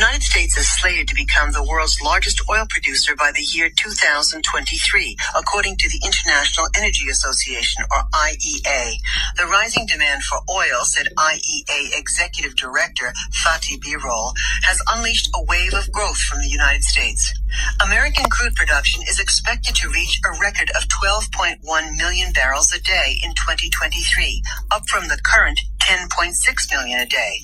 The United States is slated to become the world's largest oil producer by the year 2023, according to the International Energy Association, or IEA. The rising demand for oil, said IEA Executive Director Fatih Birol, has unleashed a wave of growth from the United States. American crude production is expected to reach a record of 12.1 million barrels a day in 2023, up from the current 10.6 million a day.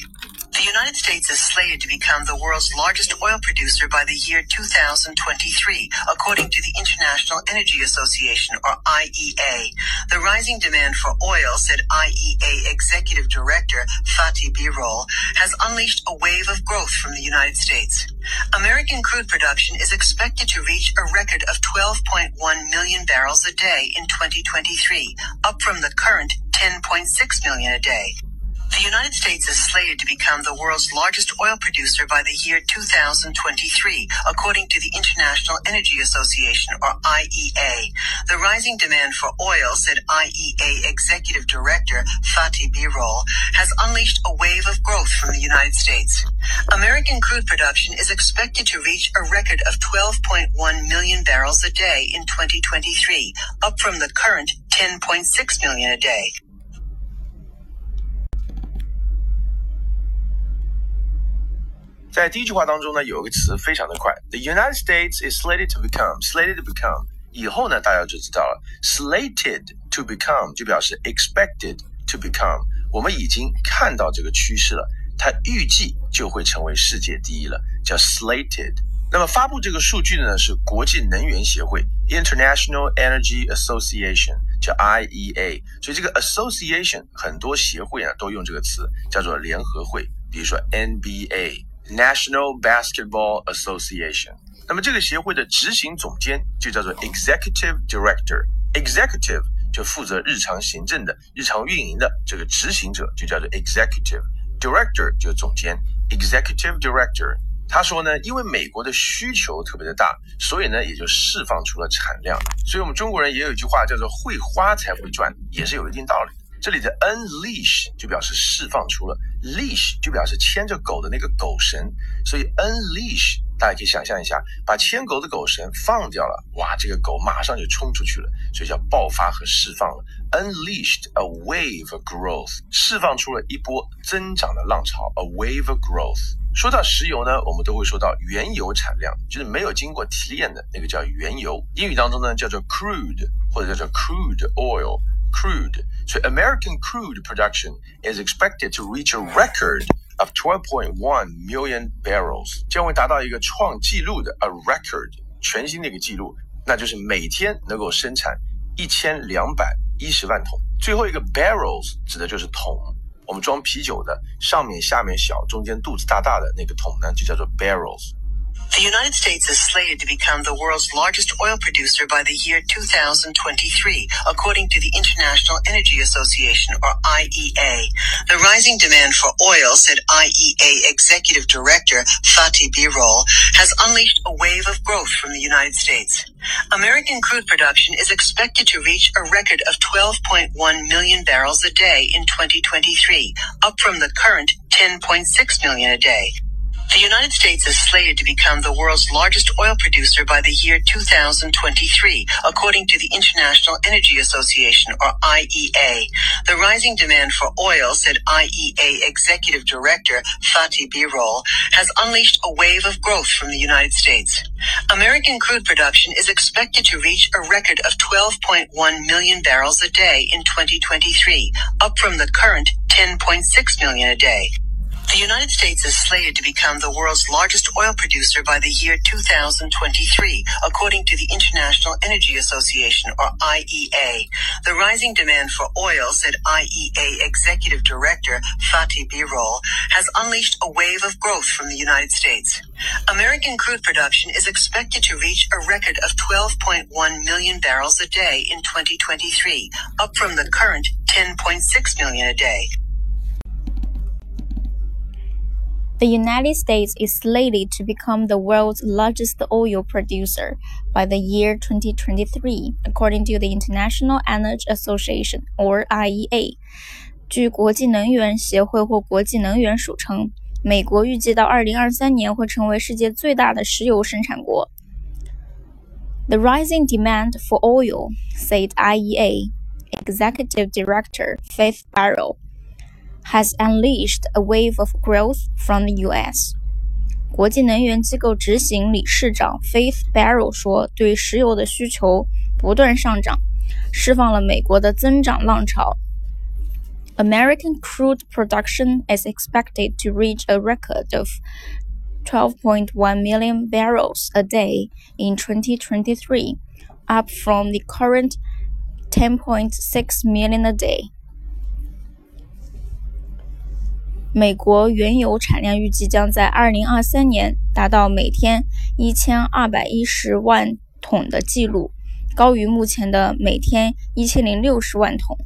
The United States is slated to become the world's largest oil producer by the year 2023, according to the International Energy Association, or IEA. The rising demand for oil, said IEA Executive Director Fatih Birol, has unleashed a wave of growth from the United States. American crude production is expected to reach a record of 12.1 million barrels a day in 2023, up from the current 10.6 million a day. The United States is slated to become the world's largest oil producer by the year 2023, according to the International Energy Association, or IEA. The rising demand for oil, said IEA Executive Director Fatih Birol, has unleashed a wave of growth from the United States. American crude production is expected to reach a record of 12.1 million barrels a day in 2023, up from the current 10.6 million a day. 在第一句话当中呢，有一个词非常的快，The United States is slated to become slated to become。以后呢，大家就知道了，slated to become 就表示 expected to become。我们已经看到这个趋势了，它预计就会成为世界第一了，叫 slated。那么发布这个数据的呢是国际能源协会 International Energy Association，叫 IEA。所以这个 association 很多协会啊都用这个词，叫做联合会，比如说 NBA。National Basketball Association。那么这个协会的执行总监就叫做 Executive Director。Executive 就负责日常行政的、日常运营的这个执行者就叫做 Executive。Director 就是总监，Executive Director。他说呢，因为美国的需求特别的大，所以呢也就释放出了产量。所以我们中国人也有一句话叫做“会花才会赚”，也是有一定道理。这里的 unleash 就表示释放出了，leash 就表示牵着狗的那个狗绳，所以 unleash 大家可以想象一下，把牵狗的狗绳放掉了，哇，这个狗马上就冲出去了，所以叫爆发和释放了。Unleashed a wave of growth，释放出了一波增长的浪潮，a wave of growth。说到石油呢，我们都会说到原油产量，就是没有经过提炼的那个叫原油，英语当中呢叫做 crude 或者叫做 crude oil。Crude. So American crude production is expected to reach a record of 12.1 million barrels，将会达到一个创纪录的 a record 全新的一个记录，那就是每天能够生产一千两百一十万桶。最后一个 barrels 指的就是桶，我们装啤酒的，上面下面小，中间肚子大大的那个桶呢，就叫做 barrels。The United States is slated to become the world's largest oil producer by the year 2023, according to the International Energy Association, or IEA. The rising demand for oil, said IEA Executive Director Fatih Birol, has unleashed a wave of growth from the United States. American crude production is expected to reach a record of 12.1 million barrels a day in 2023, up from the current 10.6 million a day. The United States is slated to become the world's largest oil producer by the year 2023, according to the International Energy Association, or IEA. The rising demand for oil, said IEA Executive Director Fatih Birol, has unleashed a wave of growth from the United States. American crude production is expected to reach a record of 12.1 million barrels a day in 2023, up from the current 10.6 million a day. The United States is slated to become the world's largest oil producer by the year 2023, according to the International Energy Association, or IEA. The rising demand for oil, said IEA Executive Director Fatih Birol, has unleashed a wave of growth from the United States. American crude production is expected to reach a record of 12.1 million barrels a day in 2023, up from the current 10.6 million a day. The United States is slated to become the world's largest oil producer by the year 2023, according to the International Energy Association, or IEA. 据国际能源协会或国际能源署称，美国预计到2023年会成为世界最大的石油生产国。The rising demand for oil, said IEA Executive Director Fatih Birol has unleashed a wave of growth from the U.S. 国际能源机构执行理事长 Fatih Birol crude production is expected to reach a record of 12.1 million barrels a day in 2023, up from the current 10.6 million a day. 美国原油产量预计将在2023年达到每天1210万桶的记录，高于目前的每天1060万桶。